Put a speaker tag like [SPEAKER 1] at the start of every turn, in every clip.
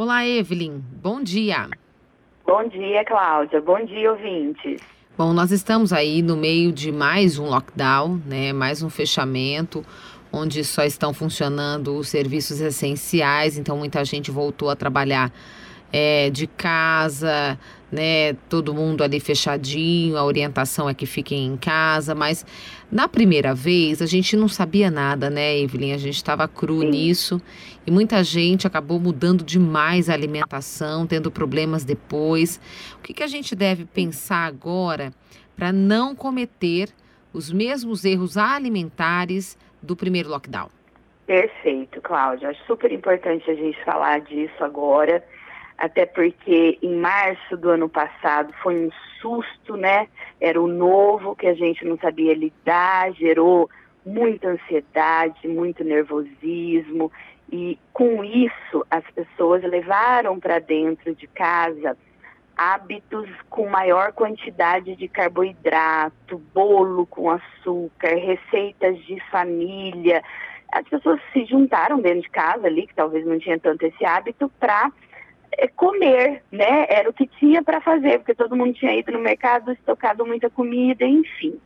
[SPEAKER 1] Olá, Evelyn. Bom dia.
[SPEAKER 2] Bom dia, Cláudia. Bom dia, ouvintes.
[SPEAKER 1] Bom, nós estamos aí no meio de mais um lockdown, né? Mais um fechamento, onde só estão funcionando os serviços essenciais, então muita gente voltou a trabalhar é, de casa, né? Todo mundo ali fechadinho, a orientação é que fiquem em casa, mas na primeira vez a gente não sabia nada, né, Evelyn? A gente estava cru Sim. nisso e muita gente acabou mudando demais a alimentação, tendo problemas depois. O que, que a gente deve pensar agora para não cometer os mesmos erros alimentares do primeiro lockdown?
[SPEAKER 2] Perfeito, Cláudia. Acho super importante a gente falar disso agora até porque em março do ano passado foi um susto, né? Era o novo que a gente não sabia lidar, gerou muita ansiedade, muito nervosismo e com isso as pessoas levaram para dentro de casa hábitos com maior quantidade de carboidrato, bolo com açúcar, receitas de família. As pessoas se juntaram dentro de casa ali, que talvez não tinha tanto esse hábito, para comer, né? Era o que tinha para fazer, porque todo mundo tinha ido no mercado, estocado muita comida, enfim.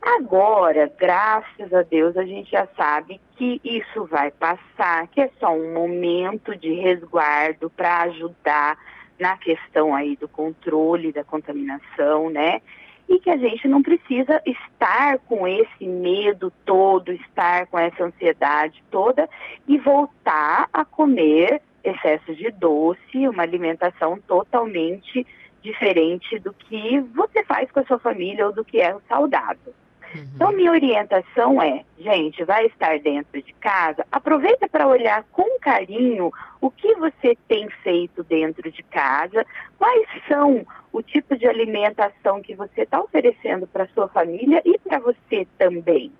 [SPEAKER 2] Agora, graças a Deus, a gente já sabe que isso vai passar, que é só um momento de resguardo para ajudar na questão aí do controle da contaminação, né? E que a gente não precisa estar com esse medo todo, estar com essa ansiedade toda e voltar a comer excesso de doce, uma alimentação totalmente diferente do que você faz com a sua família ou do que é o saudável. Uhum. Então, minha orientação é, gente, vai estar dentro de casa, aproveita para olhar com carinho o que você tem feito dentro de casa, quais são o tipo de alimentação que você está oferecendo para sua família e para você também.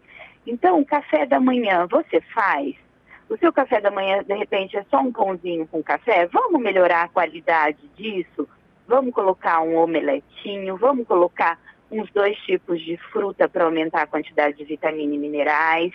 [SPEAKER 2] Então, café da manhã você faz? O seu café da manhã, de repente, é só um pãozinho com café, vamos melhorar a qualidade disso? Vamos colocar um omeletinho, vamos colocar uns dois tipos de fruta para aumentar a quantidade de vitamina e minerais.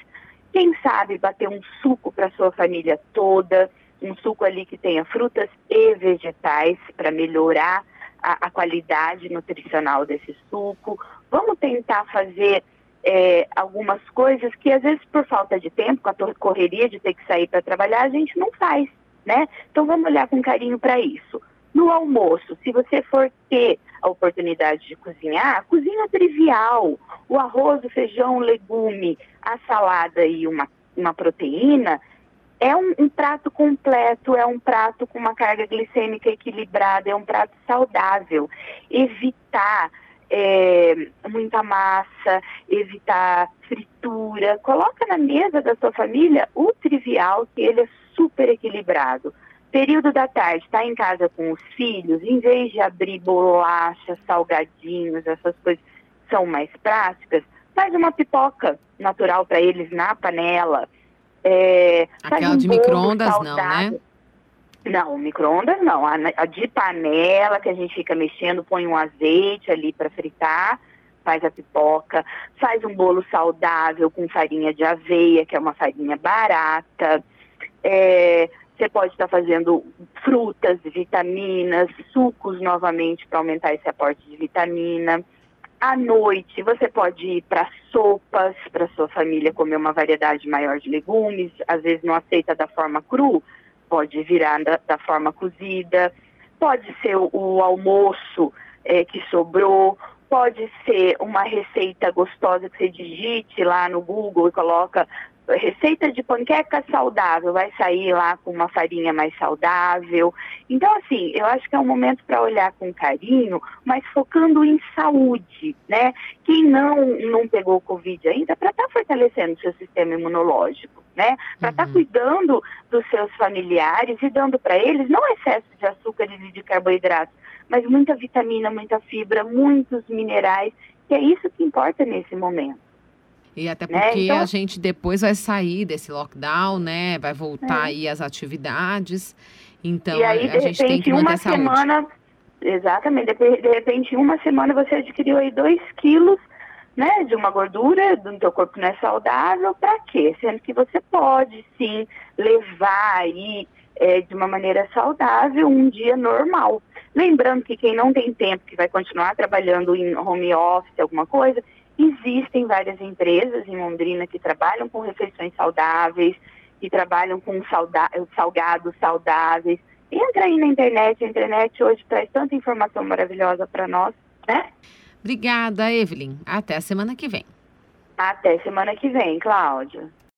[SPEAKER 2] Quem sabe bater um suco para sua família toda, um suco ali que tenha frutas e vegetais para melhorar a, a, qualidade nutricional desse suco. Vamos tentar fazer é, algumas coisas que às vezes por falta de tempo, com a correria de ter que sair para trabalhar, a gente não faz, né? Então vamos olhar com carinho para isso. No almoço, se você for ter a oportunidade de cozinhar, cozinha trivial. O arroz, o feijão, o legume, a salada e uma, uma proteína é um, um, prato completo, é um prato com uma carga glicêmica equilibrada, é um prato saudável. Evitar é, muita massa, evitar fritura. Coloca na mesa da sua família o trivial, que ele é super equilibrado. Período da tarde, está em casa com os filhos, em vez de abrir bolachas, salgadinhos, essas coisas são mais práticas, faz uma pipoca natural para eles na panela.
[SPEAKER 1] É, Aquela um de micro-ondas não, né?
[SPEAKER 2] Não, micro-ondas não. A, a, de panela, que a gente fica mexendo, põe um azeite ali para fritar, faz a pipoca, faz um bolo saudável com farinha de aveia, que é uma farinha barata. É, você pode estar tá fazendo frutas, vitaminas, sucos novamente para aumentar esse aporte de vitamina. À noite, você pode ir para sopas, para sua família comer uma variedade maior de legumes, às vezes não aceita da forma cru, pode virar da, da forma cozida, pode ser o, o almoço é, que sobrou, pode ser uma receita gostosa que você digite lá no Google e coloca receita de panqueca saudável, vai sair lá com uma farinha mais saudável. Então, assim, eu acho que é um momento para olhar com carinho, mas focando em saúde, né? Quem não, não pegou Covid ainda, para estar tá fortalecendo o seu sistema imunológico, né? Para estar tá uhum. cuidando dos seus familiares e dando para eles não excesso de açúcar e de carboidratos, mas muita vitamina, muita fibra, muitos minerais, que é isso que importa nesse momento.
[SPEAKER 1] E até né, porque né? então... a gente depois vai sair desse lockdown, né? Vai voltar é. aí as atividades. Então
[SPEAKER 2] e aí,
[SPEAKER 1] a, a gente
[SPEAKER 2] repente,
[SPEAKER 1] tem que manter
[SPEAKER 2] uma semana, exatamente, de, de repente, em uma semana você adquiriu aí dois quilos né, de uma gordura do teu corpo não é saudável, para quê? Sendo que você pode sim levar aí é, de uma maneira saudável um dia normal. Lembrando que quem não tem tempo, que vai continuar trabalhando em home office, alguma coisa, existem várias empresas em Londrina que trabalham com refeições saudáveis, que trabalham com salgados saudáveis. Entra aí na internet, a internet hoje traz tanta informação maravilhosa para nós, né?
[SPEAKER 1] Obrigada, Evelyn. Até a semana que vem.
[SPEAKER 2] Até semana que vem, Cláudia.